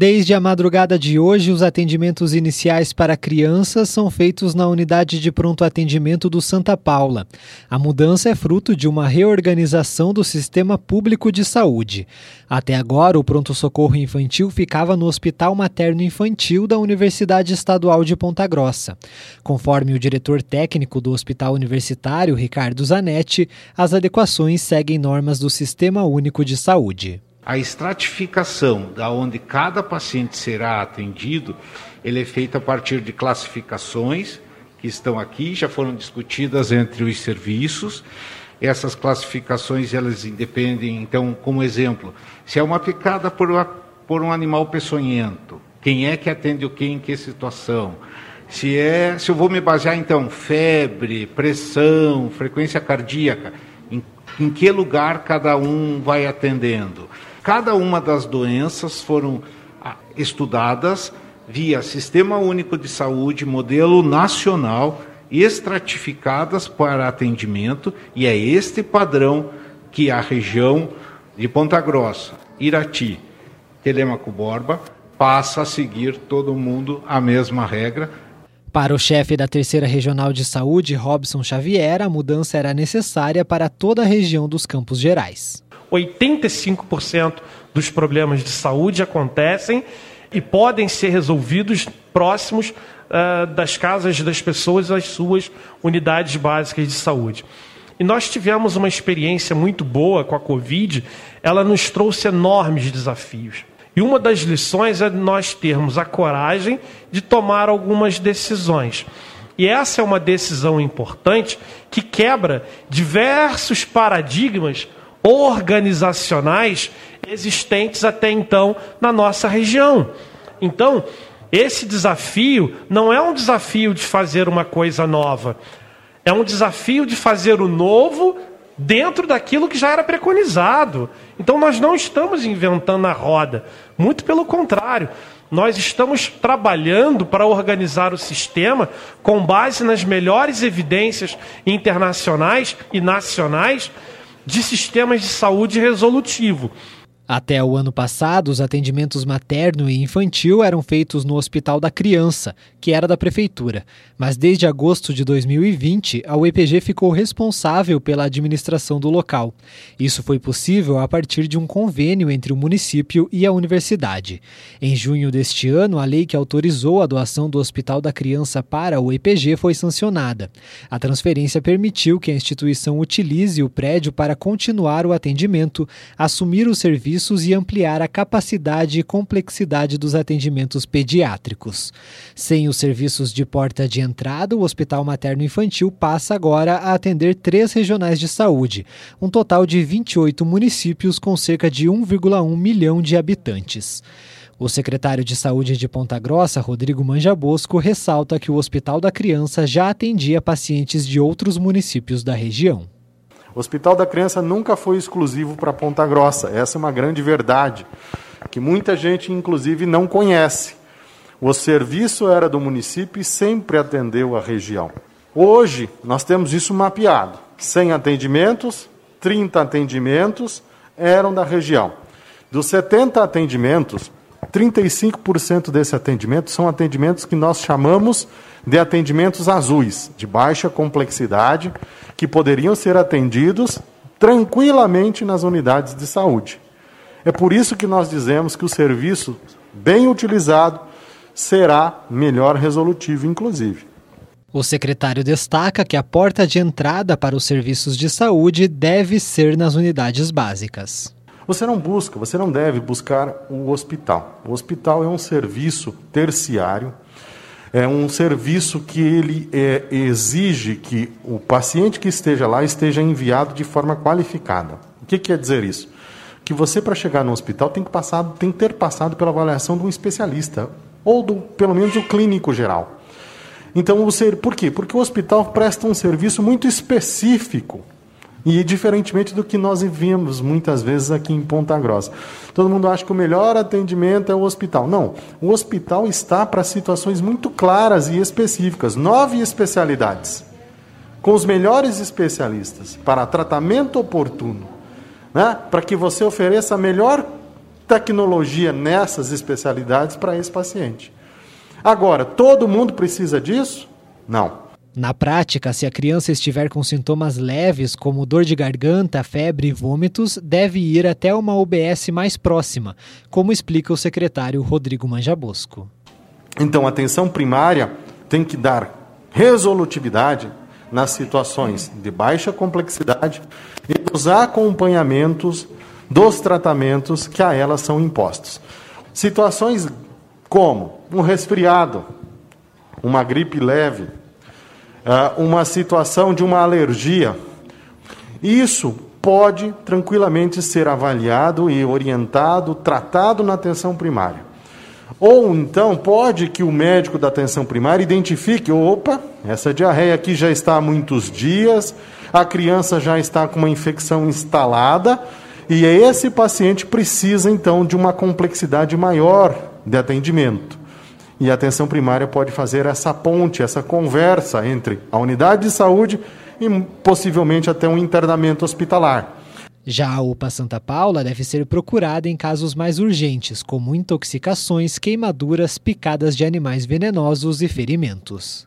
Desde a madrugada de hoje, os atendimentos iniciais para crianças são feitos na unidade de pronto atendimento do Santa Paula. A mudança é fruto de uma reorganização do sistema público de saúde. Até agora, o pronto-socorro infantil ficava no Hospital Materno Infantil da Universidade Estadual de Ponta Grossa. Conforme o diretor técnico do Hospital Universitário, Ricardo Zanetti, as adequações seguem normas do Sistema Único de Saúde a estratificação da onde cada paciente será atendido, ele é feita a partir de classificações que estão aqui, já foram discutidas entre os serviços. Essas classificações elas independem, então, como exemplo, se é uma picada por, uma, por um animal peçonhento, quem é que atende o quem em que situação? Se é, se eu vou me basear então febre, pressão, frequência cardíaca, em, em que lugar cada um vai atendendo? Cada uma das doenças foram ah, estudadas via Sistema Único de Saúde, modelo nacional, estratificadas para atendimento, e é este padrão que a região de Ponta Grossa, Irati, Telemaco Borba, passa a seguir todo mundo a mesma regra. Para o chefe da Terceira Regional de Saúde, Robson Xavier, a mudança era necessária para toda a região dos Campos Gerais. 85% dos problemas de saúde acontecem e podem ser resolvidos próximos uh, das casas das pessoas às suas unidades básicas de saúde. E nós tivemos uma experiência muito boa com a Covid, ela nos trouxe enormes desafios. E uma das lições é nós termos a coragem de tomar algumas decisões. E essa é uma decisão importante que quebra diversos paradigmas organizacionais existentes até então na nossa região. Então, esse desafio não é um desafio de fazer uma coisa nova, é um desafio de fazer o novo dentro daquilo que já era preconizado. Então, nós não estamos inventando a roda, muito pelo contrário. Nós estamos trabalhando para organizar o sistema com base nas melhores evidências internacionais e nacionais de sistemas de saúde resolutivo. Até o ano passado, os atendimentos materno e infantil eram feitos no Hospital da Criança, que era da Prefeitura. Mas desde agosto de 2020, a UEPG ficou responsável pela administração do local. Isso foi possível a partir de um convênio entre o município e a universidade. Em junho deste ano, a lei que autorizou a doação do Hospital da Criança para a UEPG foi sancionada. A transferência permitiu que a instituição utilize o prédio para continuar o atendimento, assumir o serviço serviços e ampliar a capacidade e complexidade dos atendimentos pediátricos. Sem os serviços de porta de entrada, o Hospital Materno Infantil passa agora a atender três regionais de saúde, um total de 28 municípios com cerca de 1,1 milhão de habitantes. O secretário de Saúde de Ponta Grossa, Rodrigo Manjabosco, ressalta que o Hospital da Criança já atendia pacientes de outros municípios da região. O Hospital da Criança nunca foi exclusivo para Ponta Grossa. Essa é uma grande verdade, que muita gente, inclusive, não conhece. O serviço era do município e sempre atendeu a região. Hoje, nós temos isso mapeado. 100 atendimentos, 30 atendimentos eram da região. Dos 70 atendimentos, 35% desse atendimento são atendimentos que nós chamamos de atendimentos azuis, de baixa complexidade, que poderiam ser atendidos tranquilamente nas unidades de saúde. É por isso que nós dizemos que o serviço, bem utilizado, será melhor resolutivo, inclusive. O secretário destaca que a porta de entrada para os serviços de saúde deve ser nas unidades básicas. Você não busca, você não deve buscar o hospital. O hospital é um serviço terciário é um serviço que ele é, exige que o paciente que esteja lá esteja enviado de forma qualificada. O que quer dizer isso? Que você, para chegar no hospital, tem que, passar, tem que ter passado pela avaliação de um especialista, ou do, pelo menos o clínico geral. Então, o ser, por quê? Porque o hospital presta um serviço muito específico e diferentemente do que nós vimos muitas vezes aqui em Ponta Grossa. Todo mundo acha que o melhor atendimento é o hospital. Não, o hospital está para situações muito claras e específicas. Nove especialidades, com os melhores especialistas, para tratamento oportuno, né? para que você ofereça a melhor tecnologia nessas especialidades para esse paciente. Agora, todo mundo precisa disso? Não. Na prática, se a criança estiver com sintomas leves, como dor de garganta, febre e vômitos, deve ir até uma UBS mais próxima, como explica o secretário Rodrigo Manjabosco. Então, a atenção primária tem que dar resolutividade nas situações de baixa complexidade e nos acompanhamentos dos tratamentos que a elas são impostos. Situações como um resfriado, uma gripe leve, uma situação de uma alergia. Isso pode tranquilamente ser avaliado e orientado, tratado na atenção primária. Ou então pode que o médico da atenção primária identifique: opa, essa diarreia aqui já está há muitos dias, a criança já está com uma infecção instalada, e esse paciente precisa então de uma complexidade maior de atendimento. E a atenção primária pode fazer essa ponte, essa conversa entre a unidade de saúde e possivelmente até um internamento hospitalar. Já a UPA Santa Paula deve ser procurada em casos mais urgentes, como intoxicações, queimaduras, picadas de animais venenosos e ferimentos.